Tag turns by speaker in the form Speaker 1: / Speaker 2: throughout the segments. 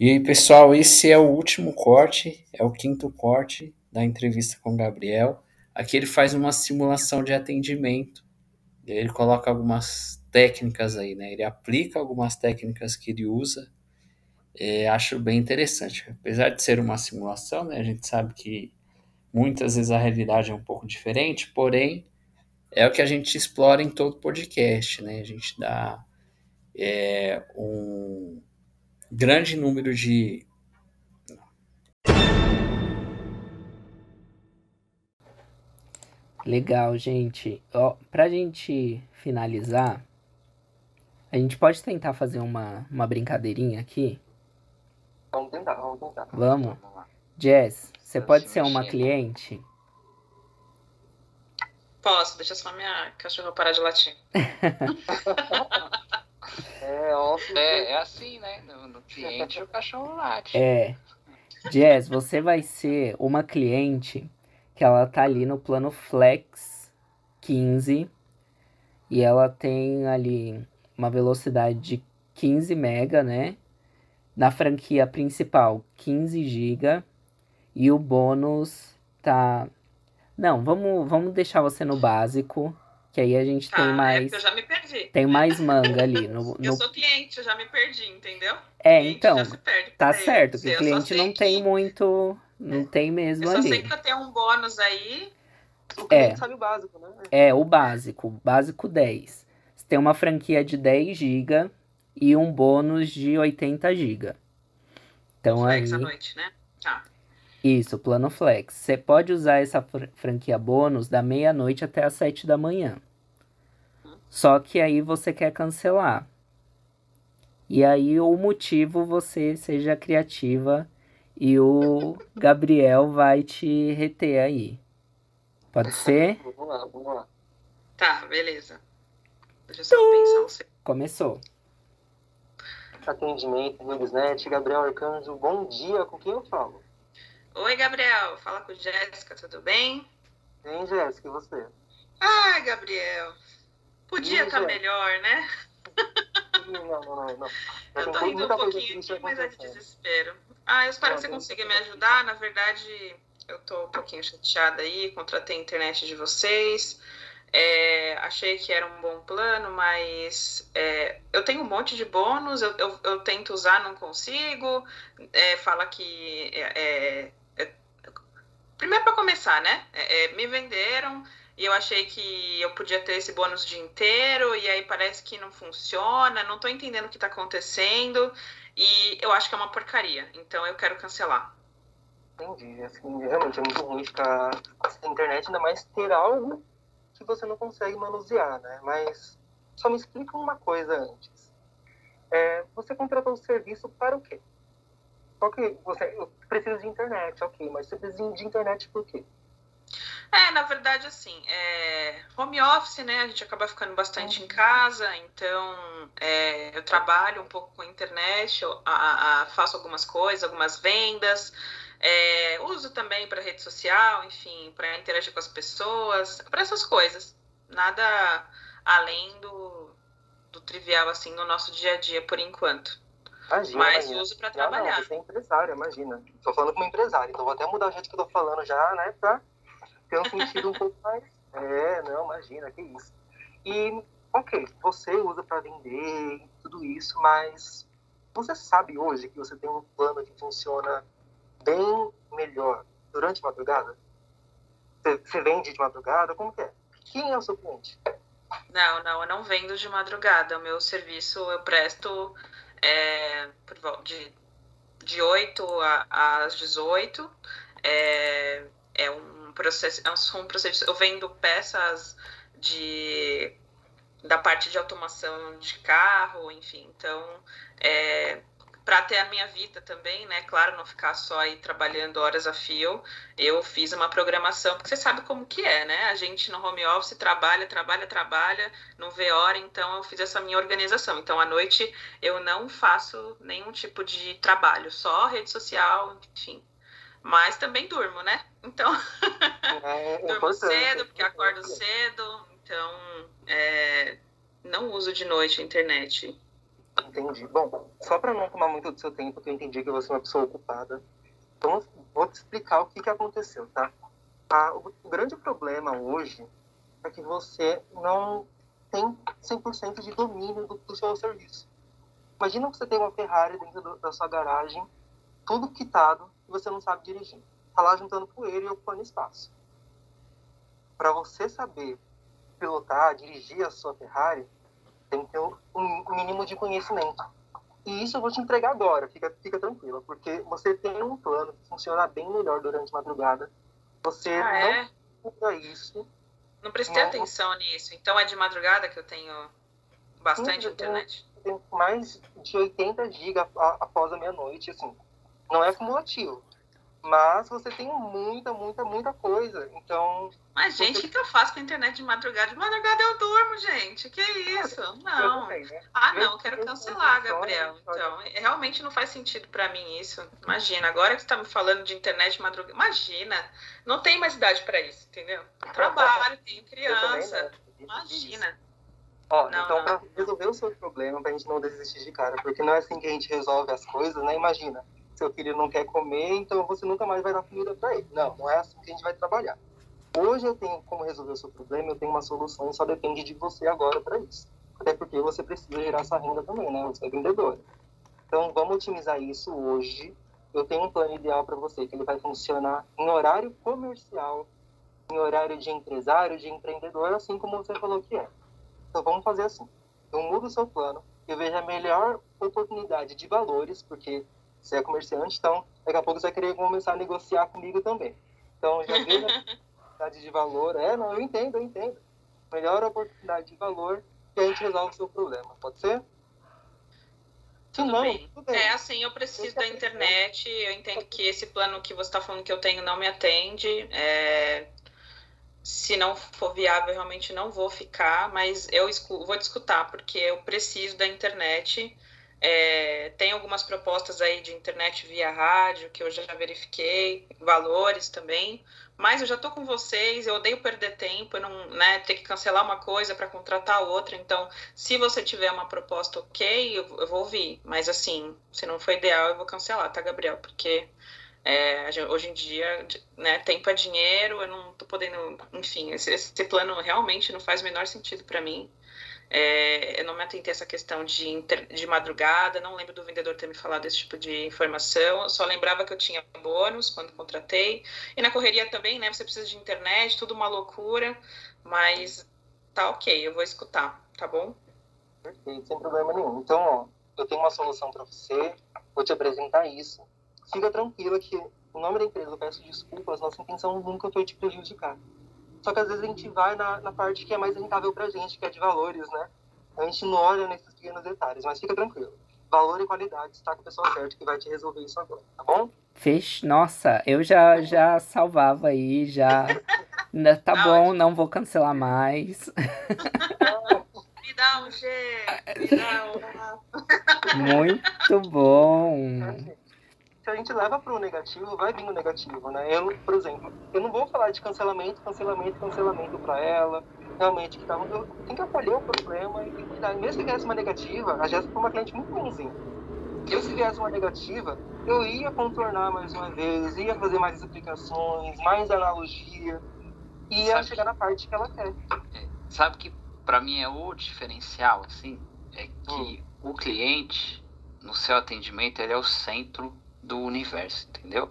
Speaker 1: E aí, pessoal, esse é o último corte, é o quinto corte da entrevista com o Gabriel. Aqui ele faz uma simulação de atendimento. Ele coloca algumas técnicas aí, né? Ele aplica algumas técnicas que ele usa. É, acho bem interessante. Apesar de ser uma simulação, né? A gente sabe que muitas vezes a realidade é um pouco diferente, porém é o que a gente explora em todo podcast, né? A gente dá é, um grande número de
Speaker 2: Legal, gente. Ó, pra gente finalizar, a gente pode tentar fazer uma, uma brincadeirinha aqui?
Speaker 3: Vamos tentar, vamos tentar.
Speaker 2: Vamos? Jess, você pode ser uma cliente?
Speaker 4: Posso, deixa só minha cachorra parar de latir.
Speaker 3: É óbvio.
Speaker 5: É, é assim, né? No, no cliente o cachorro late.
Speaker 2: É. Jess, você vai ser uma cliente que ela tá ali no plano Flex 15 e ela tem ali uma velocidade de 15 mega, né? Na franquia principal, 15 GB e o bônus tá Não, vamos vamos deixar você no básico, que aí a gente
Speaker 4: Tá,
Speaker 2: tem
Speaker 4: é
Speaker 2: mais
Speaker 4: porque eu já me perdi.
Speaker 2: tem mais manga ali no,
Speaker 4: Eu
Speaker 2: no...
Speaker 4: sou cliente, eu já me perdi, entendeu?
Speaker 2: É,
Speaker 4: Cliente
Speaker 2: então,
Speaker 4: já se perde
Speaker 2: tá
Speaker 4: aí.
Speaker 2: certo, que
Speaker 4: Eu
Speaker 2: o cliente não
Speaker 4: que-
Speaker 2: tem muito, não tem mesmo
Speaker 4: Eu só sei
Speaker 2: ali.
Speaker 4: que eu tenho um bônus aí.
Speaker 3: O cliente
Speaker 2: É.
Speaker 3: sabe o básico, né?
Speaker 2: É, o básico, básico 10. Você tem uma franquia de 10 GB e um bônus de 80 GB. Então aí,
Speaker 4: flex à noite, né? Tá.
Speaker 2: Isso, plano flex. Você pode usar essa fr- franquia bônus da meia-noite até as 7 da manhã. Só que aí você quer cancelar. E aí o motivo você seja criativa e o Gabriel vai te reter aí. Pode ser?
Speaker 3: Vamos lá, vamos lá.
Speaker 4: Tá, beleza. Deixa eu só pensar um segundo.
Speaker 2: Começou.
Speaker 3: Atendimento, Nubesnet, Gabriel Arcanjo, bom dia, com quem eu falo?
Speaker 4: Oi, Gabriel. Fala com Jéssica, tudo bem?
Speaker 3: Hein, Jéssica, e você?
Speaker 4: Ai, Gabriel. Podia estar
Speaker 3: Jé.
Speaker 4: melhor, né?
Speaker 3: Não, não, não, não.
Speaker 4: Eu tô
Speaker 3: tem
Speaker 4: rindo um pouquinho
Speaker 3: triste
Speaker 4: aqui, mas é de desespero. Ah, eu espero
Speaker 3: Não,
Speaker 4: que você consiga me
Speaker 3: coisa
Speaker 4: ajudar. Na verdade, eu tô um pouquinho chateada aí, contratei a internet de vocês. É, achei que era um bom plano, mas é, eu tenho um monte de bônus, eu, eu, eu tento usar, não consigo. É, fala que. Primeiro, para começar, né? É, é, me venderam e eu achei que eu podia ter esse bônus o dia inteiro, e aí parece que não funciona, não tô entendendo o que tá acontecendo, e eu acho que é uma porcaria, então eu quero cancelar.
Speaker 3: Entendi. Assim, realmente é muito ruim ficar sem internet, ainda mais ter algo que você não consegue manusear, né? Mas só me explica uma coisa antes. É, você contratou o serviço para o quê? Qual que você eu preciso de internet, ok, mas você precisa de internet por quê?
Speaker 4: É, na verdade, assim, é, home office, né? A gente acaba ficando bastante em casa, então é, eu trabalho um pouco com internet, eu, a- a- faço algumas coisas, algumas vendas, é, uso também para rede social, enfim, para interagir com as pessoas, para essas coisas. Nada além do, do trivial, assim, no nosso dia a dia, por enquanto.
Speaker 3: Imagina,
Speaker 4: Mas
Speaker 3: imagina.
Speaker 4: uso para
Speaker 3: Não, não,
Speaker 4: trabalhar.
Speaker 3: você é empresário, imagina. Tô falando como empresário, então vou até mudar o jeito que eu tô falando já, né? Pra ter um sentido um pouco mais. É, não, imagina, que isso. E, ok, você usa para vender tudo isso, mas você sabe hoje que você tem um plano que funciona bem melhor durante a madrugada? Você, você vende de madrugada? Como que é? Quem é o seu cliente?
Speaker 4: Não, não, eu não vendo de madrugada. O meu serviço eu presto é, de, de 8 a- às 18. É, é um processo, é um processo. Eu vendo peças de da parte de automação de carro, enfim. Então, é, para ter a minha vida também, né? Claro, não ficar só aí trabalhando horas a fio. Eu fiz uma programação, porque você sabe como que é, né? A gente no home office trabalha, trabalha, trabalha, não vê hora, então eu fiz essa minha organização. Então, à noite eu não faço nenhum tipo de trabalho, só rede social, enfim. Mas também durmo, né? Então,
Speaker 3: É
Speaker 4: durmo
Speaker 3: importante,
Speaker 4: cedo, porque
Speaker 3: é
Speaker 4: acordo cedo, então é, não uso de noite a internet.
Speaker 3: Entendi. Bom, só para não tomar muito do seu tempo, que eu entendi que você é uma pessoa ocupada, então vou te explicar o que, que aconteceu, tá? Ah, o, o grande problema hoje é que você não tem 100% de domínio do, do, seu serviço. Imagina que você tem uma Ferrari dentro do, da sua garagem, tudo quitado, e você não sabe dirigir. Está lá juntando poeira e ocupando espaço. Para você saber pilotar, dirigir a sua Ferrari, tem que ter um, mínimo de conhecimento. E isso eu vou te entregar agora, fica, fica tranquila, porque você tem um plano que funciona bem melhor durante a madrugada. Você
Speaker 4: Ah,
Speaker 3: não
Speaker 4: é?
Speaker 3: usa isso.
Speaker 4: Não prestei
Speaker 3: Não.
Speaker 4: atenção nisso. Então é de madrugada que eu tenho bastante
Speaker 3: Sim,
Speaker 4: internet.
Speaker 3: Tem mais de 80 GB após a meia-noite, assim. Não é acumulativo. Mas você tem muita, muita, muita coisa. Então,
Speaker 4: Mas, gente, o que, que eu faço com a internet de madrugada? De madrugada eu durmo, gente. Que isso? Não.
Speaker 3: também, né?
Speaker 4: Ah, não, eu quero
Speaker 3: que
Speaker 4: cancelar, Gabriel. Então, é- realmente não faz sentido pra mim isso. Imagina, agora que você tá me falando de internet de madrugada. Imagina, não tem mais idade pra isso, entendeu? Trabalho, tenho
Speaker 3: Eu também
Speaker 4: criança.
Speaker 3: não. Isso.
Speaker 4: Imagina.
Speaker 3: Ó,
Speaker 4: Não,
Speaker 3: então, para resolver o seu problema, pra gente não desistir de cara, porque não é assim que a gente resolve as coisas, né? Imagina, seu filho não quer comer, então você nunca mais vai dar comida para ele. Não, não é assim que a gente vai trabalhar. Hoje eu tenho como resolver o seu problema, eu tenho uma solução só depende de você agora para isso. Até porque você precisa gerar essa renda também, né? Você é vendedora. Então, vamos otimizar isso hoje. Eu tenho um plano ideal para você, que ele vai funcionar em horário comercial, em horário de empresário, de empreendedor, assim como você falou que é. Então vamos fazer assim. Eu mudo o seu plano, eu vejo a melhor oportunidade de valores, porque você é comerciante, então daqui a pouco você vai querer começar a negociar comigo também. Então já vejo a oportunidade de valor. É, não, eu entendo, eu entendo. Melhor oportunidade de valor que a gente resolve o seu problema. Pode ser? Se
Speaker 4: Tudo
Speaker 3: não,
Speaker 4: bem.
Speaker 3: tudo bem.
Speaker 4: É, assim, eu preciso da internet. Eu entendo que esse plano que você está falando que eu tenho não me atende. É, Se não for viável, realmente não vou ficar, mas eu vou te escutar, porque eu preciso da internet. É, tem algumas propostas aí de internet via rádio que eu já verifiquei, valores também. Mas eu já tô com vocês, eu odeio perder tempo, eu não, né, ter que cancelar uma coisa para contratar outra. Então, se você tiver uma proposta ok, eu, eu vou ouvir. Mas assim, se não for ideal, eu vou cancelar, tá, Gabriel? Porque é, hoje em dia, né, tempo é dinheiro, eu não tô podendo. Enfim, esse, esse plano realmente não faz o menor sentido para mim. É, não me atentei a essa questão de, inter- de madrugada, não lembro do vendedor ter me falado esse tipo de informação, só lembrava que eu tinha bônus quando contratei. E na correria também, né? Você precisa de internet, tudo uma loucura, mas tá ok, eu vou escutar, tá bom?
Speaker 3: Perfeito, sem problema nenhum. Então, ó, eu tenho uma solução para você, vou te apresentar isso. Fica tranquila que o nome da empresa, eu peço desculpas, nossa intenção nunca foi te prejudicar. Só que às vezes a gente vai na, na parte que é mais rentável pra gente, que é de valores, né? A gente não olha nesses pequenos detalhes, mas fica tranquilo. Valor e qualidade está com a pessoa certa que vai te resolver isso agora, tá bom?
Speaker 2: Fech... Nossa, eu já, já salvava aí, já. Tá
Speaker 4: Tá
Speaker 2: bom, não vou cancelar mais.
Speaker 4: Me dá um jeito, me dá um...
Speaker 2: Muito bom.
Speaker 3: Se a gente leva para o negativo, vai vir o negativo, né? Eu, por exemplo, eu não vou falar de cancelamento, cancelamento, cancelamento para ela. Realmente, que tá, eu tenho que acolher o problema e cuidar. Mesmo que viesse uma negativa, a Jéssica foi uma cliente muito bonzinha. Eu, se viesse uma negativa, eu ia contornar mais uma vez, ia fazer mais explicações, mais analogia, e ia
Speaker 5: Sabe
Speaker 3: chegar na parte que ela quer.
Speaker 5: Sabe que pra mim é o diferencial, assim, é que
Speaker 3: Hum.
Speaker 5: o cliente, no seu atendimento, ele é o centro do universo, entendeu?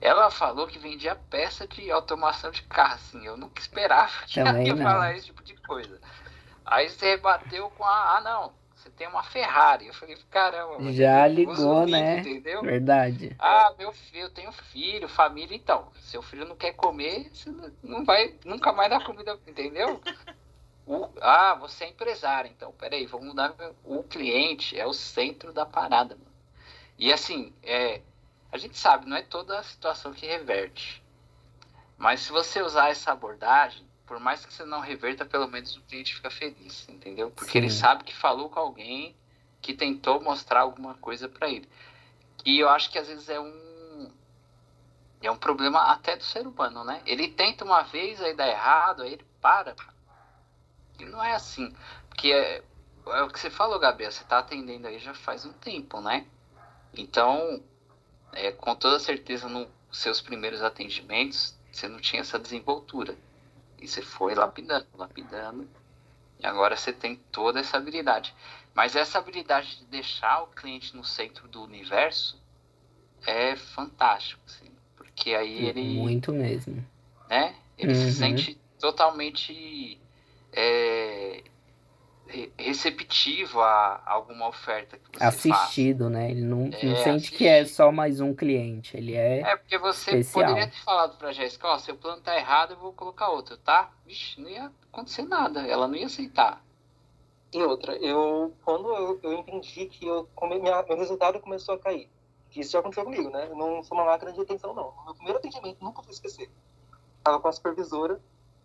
Speaker 5: Ela falou que vendia peça de automação de carro, assim, eu nunca esperava que ela
Speaker 2: Também
Speaker 5: ia
Speaker 2: não.
Speaker 5: falar esse tipo de coisa. Aí você rebateu com a, ah não, você tem uma Ferrari. Eu falei, caramba,
Speaker 2: Já ligou, né?
Speaker 5: Entendeu?
Speaker 2: Verdade.
Speaker 5: Ah, meu filho, eu tenho filho, família, então. Seu filho não quer comer, você não- vai nunca mais dar comida, entendeu? O- ah, você é empresário, então. Peraí, vamos mudar. O cliente é o centro da parada, mano. E assim, é, a gente sabe, não é toda a situação que reverte. Mas se você usar essa abordagem, por mais que você não reverta, pelo menos o cliente fica feliz, entendeu? Porque ele
Speaker 2: Sim.
Speaker 5: sabe que falou com alguém que tentou mostrar alguma coisa pra ele. E eu acho que às vezes é um é um problema até do ser humano, né? Ele tenta uma vez, aí dá errado, aí ele para. E não é assim. Porque é, é o que você falou, Gabriel, você tá atendendo aí já faz um tempo, né? Então, é, com toda certeza, nos seus primeiros atendimentos, você não tinha essa desenvoltura. E você foi lapidando, lapidando. E agora você tem toda essa habilidade. Mas essa habilidade de deixar o cliente no centro do universo é fantástico, assim, porque aí ele.
Speaker 2: Muito mesmo.
Speaker 5: Né? Ele
Speaker 2: Uhum.
Speaker 5: se sente totalmente é, receptivo a alguma oferta que você
Speaker 2: Assistido, né? Ele não, não
Speaker 5: É,
Speaker 2: sente que é
Speaker 5: assistido.
Speaker 2: só mais um cliente. Ele é.
Speaker 5: faz. É porque você
Speaker 2: especial.
Speaker 5: poderia ter falado pra Jéssica, ó, seu plano tá errado, eu vou colocar outro, tá? Vixe, não ia acontecer nada, ela não ia aceitar.
Speaker 3: E outra, eu quando eu, eu entendi que eu, come, minha, meu resultado começou a cair, que isso já aconteceu comigo, né? Eu não sou uma máquina de atenção, não. No meu primeiro atendimento, nunca vou esquecer. Tava com a supervisora,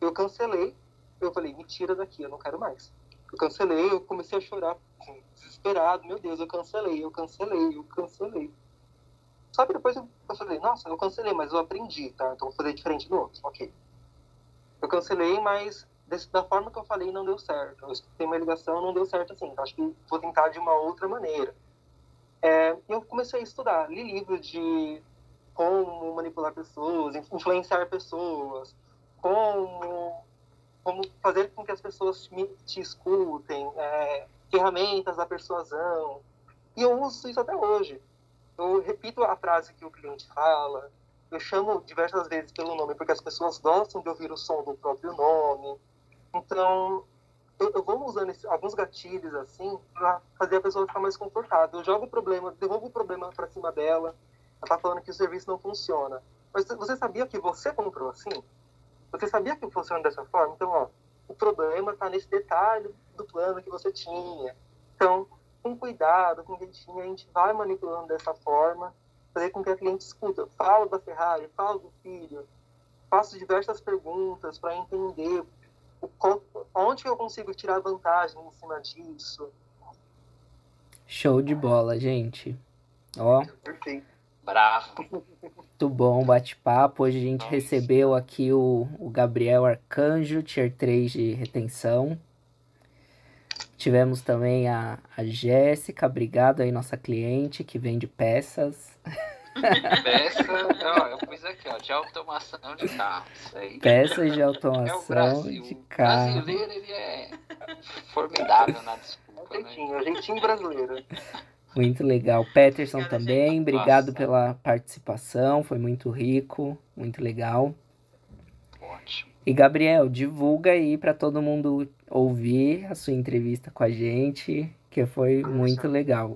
Speaker 3: eu cancelei, eu falei, me tira daqui, eu não quero mais. Eu cancelei, eu comecei a chorar, assim, desesperado, meu Deus, eu cancelei, eu cancelei, eu cancelei. Que depois eu, eu falei, nossa, eu cancelei, mas eu aprendi, tá? Então vou fazer diferente do outro, ok. Eu cancelei, mas desse- da forma que eu falei não deu certo. Eu escutei uma ligação, não deu certo assim. Então acho que vou tentar de uma outra maneira. É, eu comecei a estudar, li livro de como manipular pessoas, influenciar pessoas, fazer com que as pessoas te escutem, é, ferramentas da persuasão. E eu uso isso até hoje. Eu repito a frase que o cliente fala, eu chamo diversas vezes pelo nome porque as pessoas gostam de ouvir o som do próprio nome. Então, eu, eu vou usando esse, alguns gatilhos assim para fazer a pessoa ficar mais confortável. Eu jogo o problema, devolvo o problema para cima dela. Ela tá falando que o serviço não funciona. Mas você sabia que você comprou assim? Você sabia que funciona dessa forma? Então, ó, o problema está nesse detalhe do plano que você tinha. Então, com cuidado, com jeitinho, a gente vai manipulando dessa forma, fazer com que a cliente escuta. Falo da Ferrari, falo do filho, faço diversas perguntas para entender o, qual- onde eu consigo tirar vantagem em cima disso.
Speaker 2: Show de bola, gente. Ó,
Speaker 3: Perfeito.
Speaker 5: Bravo.
Speaker 2: muito bom o bate-papo. Hoje a gente
Speaker 5: Nossa.
Speaker 2: recebeu aqui o, o Gabriel Arcanjo, Tier 3 de retenção. Tivemos também a, a Jéssica, obrigado aí, nossa cliente, que vende peças.
Speaker 5: Peça, ó, eu pus aqui, ó, de automação de carro.
Speaker 2: Peças de
Speaker 5: É o
Speaker 2: automação
Speaker 5: Brasil.
Speaker 2: de
Speaker 5: O
Speaker 2: carro.
Speaker 5: brasileiro, ele é formidável na
Speaker 3: É um
Speaker 5: desculpa, né?
Speaker 3: jeitinho, é um jeitinho brasileiro.
Speaker 2: Muito legal. Peterson
Speaker 4: Obrigada,
Speaker 2: também,
Speaker 4: gente.
Speaker 2: obrigado
Speaker 5: Nossa.
Speaker 2: pela participação, foi muito rico, muito legal.
Speaker 5: Ótimo.
Speaker 2: E Gabriel, divulga aí para todo mundo ouvir a sua entrevista com a gente, que foi muito legal.